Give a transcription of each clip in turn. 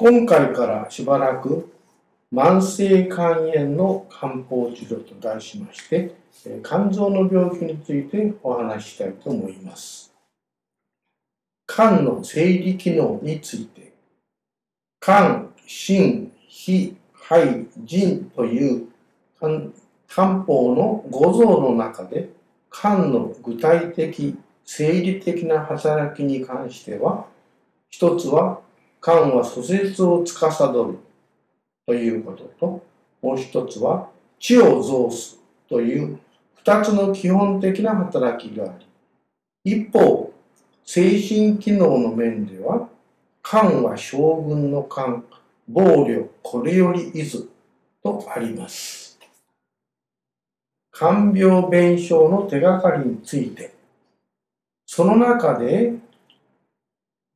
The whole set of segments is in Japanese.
今回からしばらく慢性肝炎の漢方治療と題しまして肝臓の病気についてお話ししたいと思います。肝の生理機能について肝、心、脾、肺、腎という漢方の五臓の中で肝の具体的生理的な働きに関しては一つは肝は蘇節を司る。ということともう一つは血を増すという二つの基本的な働きがあり。一方精神機能の面では肝は将軍の肝暴力これよりいずとあります。肝病弁証の手がかりについてその中で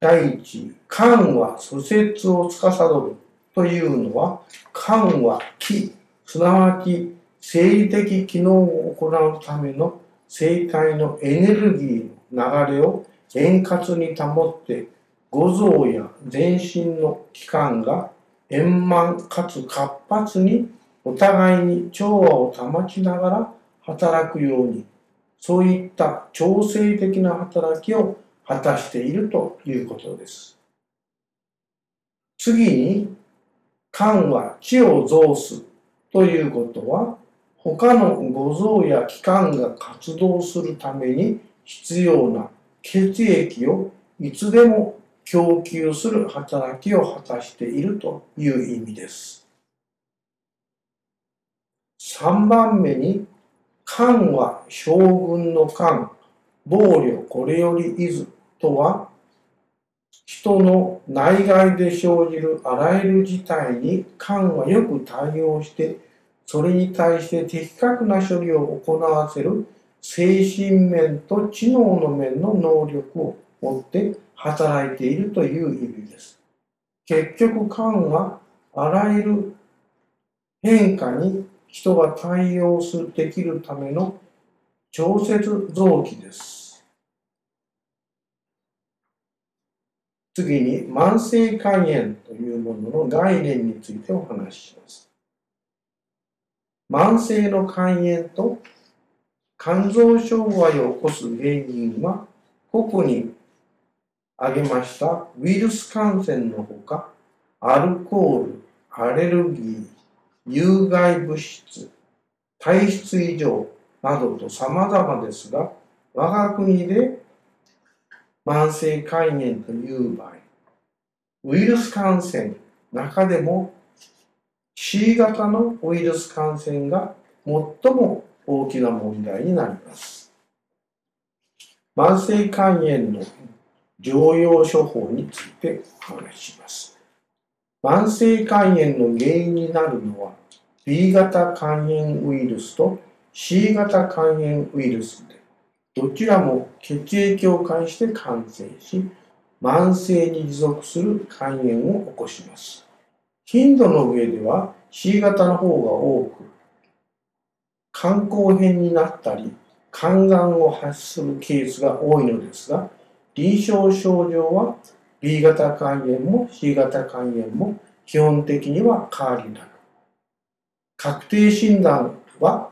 第一、肝は蘇節を司るというのは、肝は気、すなわち生理的機能を行うための生体のエネルギーの流れを円滑に保って、五臓や全身の器官が円満かつ活発にお互いに調和を保ちながら働くように、そういった調整的な働きを果たしているということです。次に、肝は血を増すということは、他の五臓や器官が活動するために必要な血液をいつでも供給する働きを果たしているという意味です。3番目に、肝は将軍の肝、暴力これよりいずとは、人の内外で生じるあらゆる事態に肝はよく対応して、それに対して的確な処理を行わせる精神面と知能の面の能力を持って働いているという意味です。結局肝はあらゆる変化に人が対応するできるための調節臓器です。次に慢性肝炎というものの概念についてお話しします。慢性の肝炎と肝臓障害を起こす原因は、ここに挙げましたウイルス感染のほか、アルコール、アレルギー、有害物質、体質異常などと様々ですが、我が国で慢性肝炎という場合、ウイルス感染、中でも C 型のウイルス感染が最も大きな問題になります。慢性肝炎の常用処方についてお話しします。慢性肝炎の原因になるのは B 型肝炎ウイルスと C 型肝炎ウイルスでどちらも血液を介して感染し、慢性に持続する肝炎を起こします。頻度の上では C 型の方が多く、肝硬変になったり、肝がんを発するケースが多いのですが、臨床症状は B 型肝炎も C 型肝炎も基本的には変わりなく、確定診断は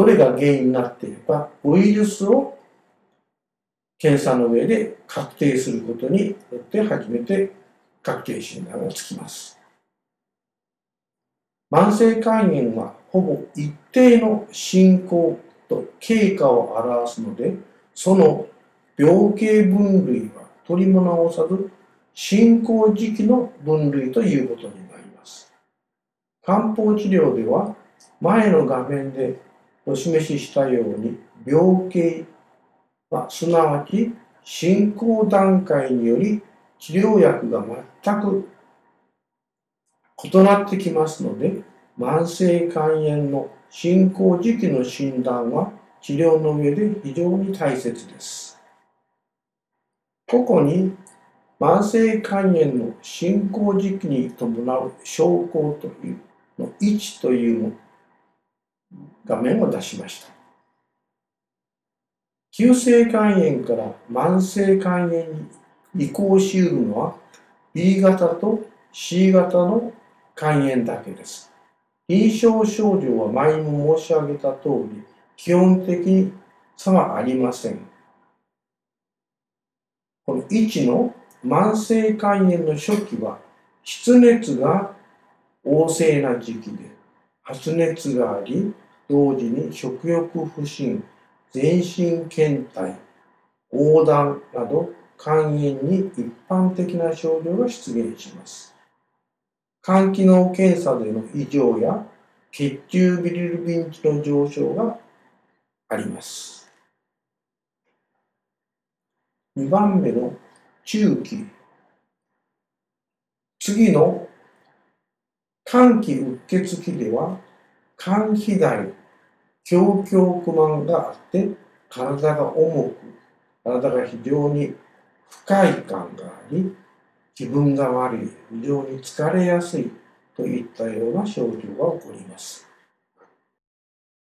どれが原因になっているか、ウイルスを検査の上で確定することによって初めて確定診断がつきます。慢性肝炎はほぼ一定の進行と経過を表すので、その病形分類は取り物をさず進行時期の分類ということになります。漢方治療では前の画面でお示ししたように病形はすなわち進行段階により治療薬が全く異なってきますので慢性肝炎の進行時期の診断は治療の上で非常に大切です。ここに慢性肝炎の進行時期に伴う症候というの位置という画面を出しました。急性肝炎から慢性肝炎に移行しうるのは B 型と C 型の肝炎だけです。臨床症状は前も申し上げた通り、基本的に差はありません。この1の慢性肝炎の初期は、湿熱が旺盛な時期で、発熱があり、同時に食欲不振、全身倦怠、横断など肝炎に一般的な症状が出現します。肝機能検査での異常や血中ビリルビン値の上昇があります。2番目の中期。次の肝気うっ血期では肝肥大、胸胸不満があって体が重く、体が非常に不快感があり、気分が悪い、非常に疲れやすいといったような症状が起こります。